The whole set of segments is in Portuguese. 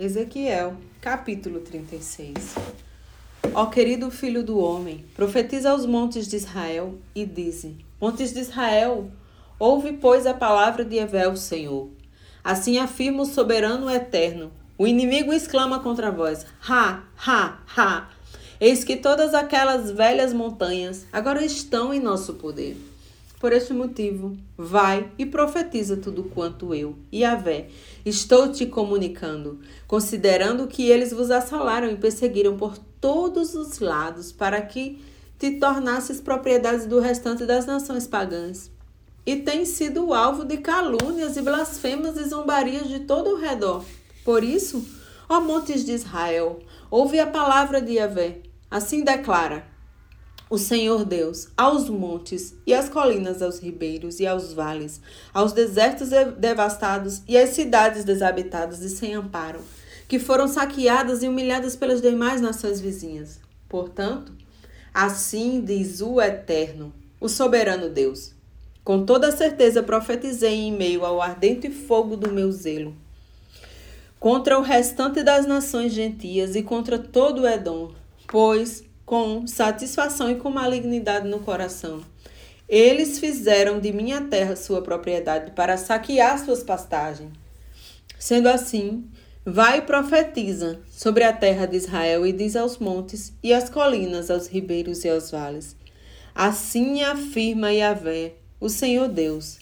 Ezequiel, capítulo 36. Ó querido filho do homem, profetiza aos montes de Israel e dize: Montes de Israel, ouve, pois, a palavra de Evel, Senhor. Assim afirma o soberano eterno. O inimigo exclama contra vós: Ha, ha, ha! Eis que todas aquelas velhas montanhas agora estão em nosso poder. Por este motivo, vai e profetiza tudo quanto eu, Yahvé, estou te comunicando, considerando que eles vos assolaram e perseguiram por todos os lados, para que te tornasses propriedade do restante das nações pagãs. E tens sido alvo de calúnias e blasfemas e zombarias de todo o redor. Por isso, ó montes de Israel, ouve a palavra de Yahvé. Assim declara: o Senhor Deus, aos montes e às colinas, aos ribeiros e aos vales, aos desertos devastados e às cidades desabitadas e sem amparo, que foram saqueadas e humilhadas pelas demais nações vizinhas. Portanto, assim diz o Eterno, o soberano Deus. Com toda certeza profetizei em meio ao ardente fogo do meu zelo contra o restante das nações gentias e contra todo o Edom, pois com satisfação e com malignidade no coração. Eles fizeram de minha terra sua propriedade para saquear suas pastagens. Sendo assim, vai e profetiza sobre a terra de Israel e diz aos montes e às colinas, aos ribeiros e aos vales. Assim afirma Yahvé, o Senhor Deus.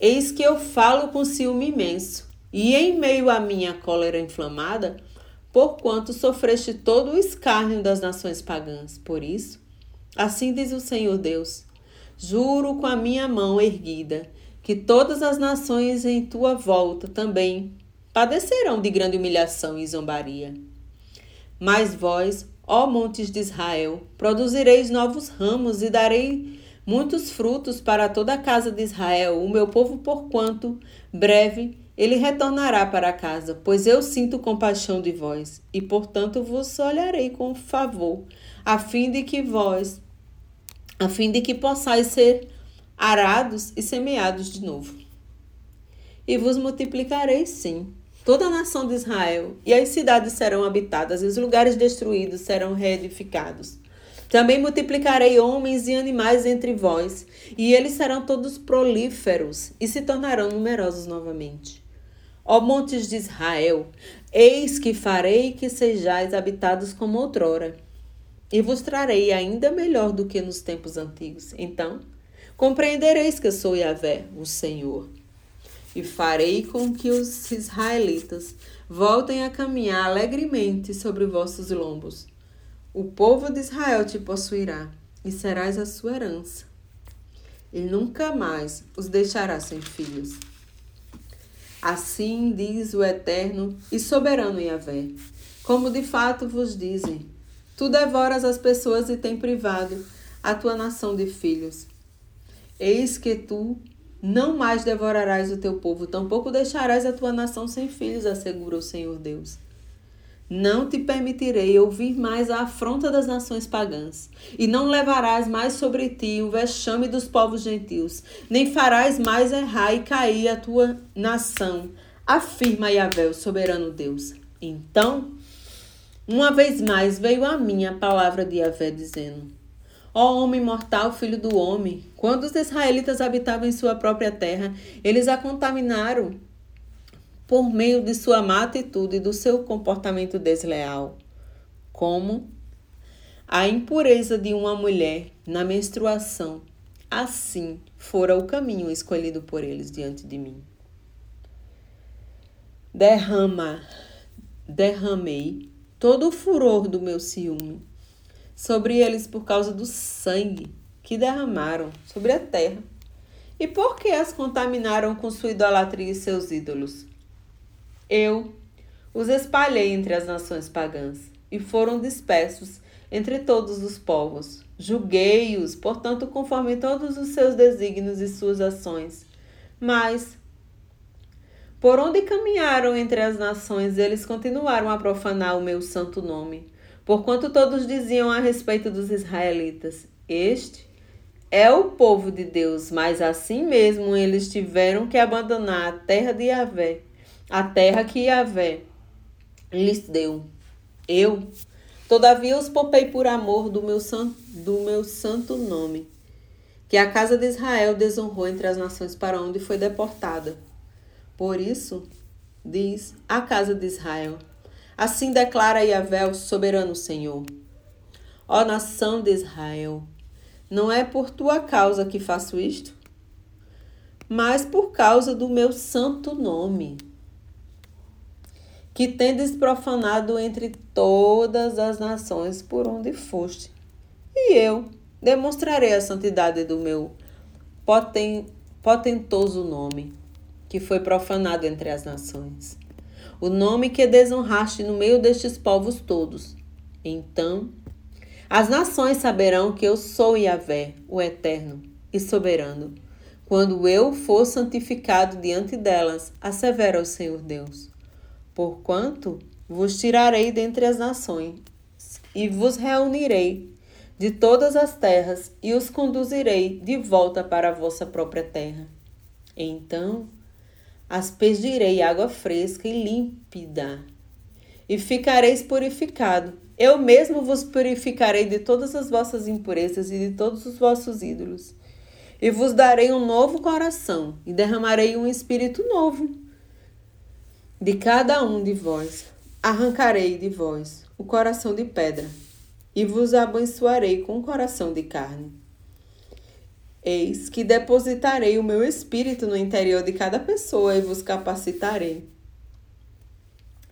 Eis que eu falo com ciúme imenso, e em meio à minha cólera inflamada, porquanto sofreste todo o escárnio das nações pagãs. Por isso, assim diz o Senhor Deus: Juro com a minha mão erguida que todas as nações em tua volta também padecerão de grande humilhação e zombaria. Mas vós, ó montes de Israel, produzireis novos ramos e darei muitos frutos para toda a casa de Israel, o meu povo, porquanto breve ele retornará para casa, pois eu sinto compaixão de vós, e portanto vos olharei com favor, a fim de que vós, a fim de que possais ser arados e semeados de novo. E vos multiplicarei sim, toda a nação de Israel, e as cidades serão habitadas, e os lugares destruídos serão reedificados. Também multiplicarei homens e animais entre vós, e eles serão todos prolíferos e se tornarão numerosos novamente. Ó montes de Israel, eis que farei que sejais habitados como outrora, e vos trarei ainda melhor do que nos tempos antigos. Então, compreendereis que sou Yahvé, o Senhor. E farei com que os israelitas voltem a caminhar alegremente sobre vossos lombos. O povo de Israel te possuirá, e serás a sua herança. E nunca mais os deixará sem filhos. Assim diz o eterno e soberano Yahvé. Como de fato vos dizem, tu devoras as pessoas e tem privado a tua nação de filhos. Eis que tu não mais devorarás o teu povo, tampouco deixarás a tua nação sem filhos, assegura o Senhor Deus. Não te permitirei ouvir mais a afronta das nações pagãs, e não levarás mais sobre ti o vexame dos povos gentios, nem farás mais errar e cair a tua nação, afirma Yahvé, o soberano Deus. Então, uma vez mais veio a mim a palavra de Yahvé, dizendo: Ó homem mortal, filho do homem, quando os israelitas habitavam em sua própria terra, eles a contaminaram por meio de sua má atitude e do seu comportamento desleal, como a impureza de uma mulher na menstruação. Assim fora o caminho escolhido por eles diante de mim. Derrama, derramei todo o furor do meu ciúme sobre eles por causa do sangue que derramaram sobre a terra. E por que as contaminaram com sua idolatria e seus ídolos? Eu os espalhei entre as nações pagãs e foram dispersos entre todos os povos. Julguei-os, portanto, conforme todos os seus desígnios e suas ações. Mas, por onde caminharam entre as nações, eles continuaram a profanar o meu santo nome, porquanto todos diziam a respeito dos israelitas: Este é o povo de Deus, mas assim mesmo eles tiveram que abandonar a terra de Yahvé a terra que Yahvé lhes deu. Eu, todavia, os poupei por amor do meu, san, do meu santo nome, que a casa de Israel desonrou entre as nações para onde foi deportada. Por isso, diz a casa de Israel: Assim declara Yahvé, o soberano Senhor. Ó nação de Israel, não é por tua causa que faço isto, mas por causa do meu santo nome que tendes profanado entre todas as nações por onde foste. E eu demonstrarei a santidade do meu poten, potentoso nome, que foi profanado entre as nações. O nome que desonraste no meio destes povos todos. Então as nações saberão que eu sou Yahvé, o Eterno e Soberano, quando eu for santificado diante delas, assevera o Senhor Deus porquanto vos tirarei dentre as nações e vos reunirei de todas as terras e os conduzirei de volta para a vossa própria terra. Então aspergirei água fresca e límpida, e ficareis purificado. Eu mesmo vos purificarei de todas as vossas impurezas e de todos os vossos ídolos. E vos darei um novo coração, e derramarei um espírito novo de cada um de vós arrancarei de vós o coração de pedra, e vos abençoarei com o coração de carne. Eis que depositarei o meu espírito no interior de cada pessoa e vos capacitarei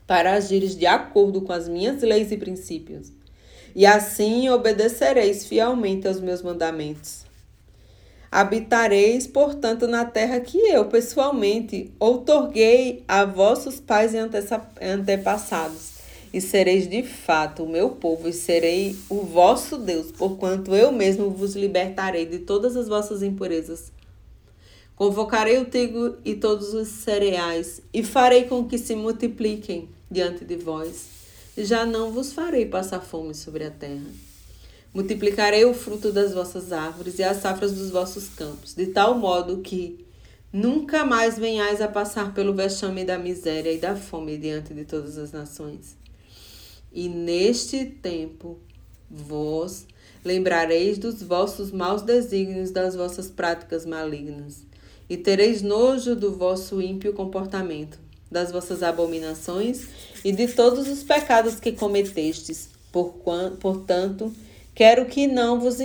para agires de acordo com as minhas leis e princípios. E assim obedecereis fielmente aos meus mandamentos. Habitareis, portanto, na terra que eu, pessoalmente, outorguei a vossos pais e antepassados, e sereis de fato o meu povo, e serei o vosso Deus, porquanto eu mesmo vos libertarei de todas as vossas impurezas. Convocarei o trigo e todos os cereais, e farei com que se multipliquem diante de vós, já não vos farei passar fome sobre a terra. Multiplicarei o fruto das vossas árvores e as safras dos vossos campos, de tal modo que nunca mais venhais a passar pelo vexame da miséria e da fome diante de todas as nações. E neste tempo vós lembrareis dos vossos maus desígnios, das vossas práticas malignas, e tereis nojo do vosso ímpio comportamento, das vossas abominações e de todos os pecados que cometestes. Portanto, Quero que não vos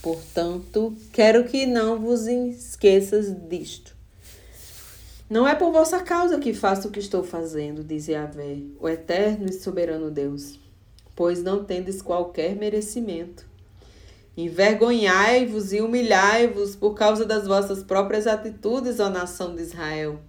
portanto, quero que não vos esqueças disto. Não é por vossa causa que faço o que estou fazendo, diz Yahvé, o eterno e soberano Deus, pois não tendes qualquer merecimento. Envergonhai-vos e humilhai-vos por causa das vossas próprias atitudes, ó nação de Israel.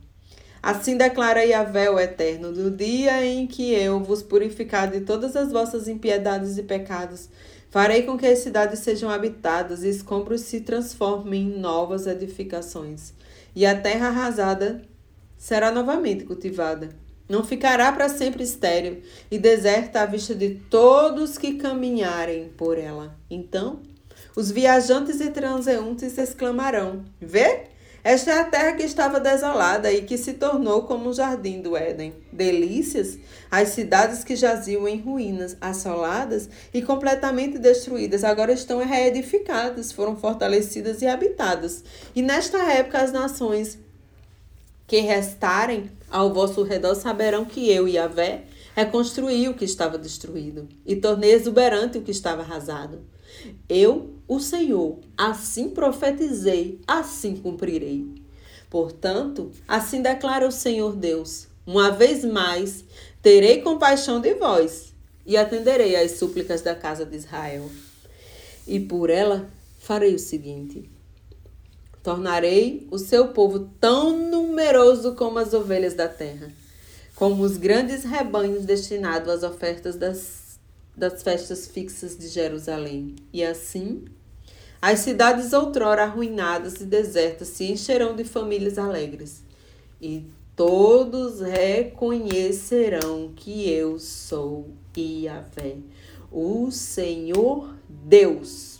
Assim declara Yahvé, o Eterno, no dia em que eu vos purificar de todas as vossas impiedades e pecados, Farei com que as cidades sejam habitadas e escombros se transformem em novas edificações, e a terra arrasada será novamente cultivada. Não ficará para sempre estéril e deserta à vista de todos que caminharem por ela. Então, os viajantes e transeuntes exclamarão: Vê? Esta é a terra que estava desolada e que se tornou como um jardim do Éden. Delícias, as cidades que jaziam em ruínas, assoladas e completamente destruídas, agora estão reedificadas, foram fortalecidas e habitadas. E nesta época as nações que restarem ao vosso redor saberão que eu, Yahvé, reconstruí o que estava destruído e tornei exuberante o que estava arrasado. Eu, o Senhor, assim profetizei, assim cumprirei. Portanto, assim declara o Senhor Deus: uma vez mais terei compaixão de vós e atenderei às súplicas da casa de Israel. E por ela farei o seguinte: tornarei o seu povo tão numeroso como as ovelhas da terra, como os grandes rebanhos destinados às ofertas das das festas fixas de Jerusalém. E assim, as cidades outrora arruinadas e desertas se encherão de famílias alegres, e todos reconhecerão que eu sou Iavé, o Senhor Deus.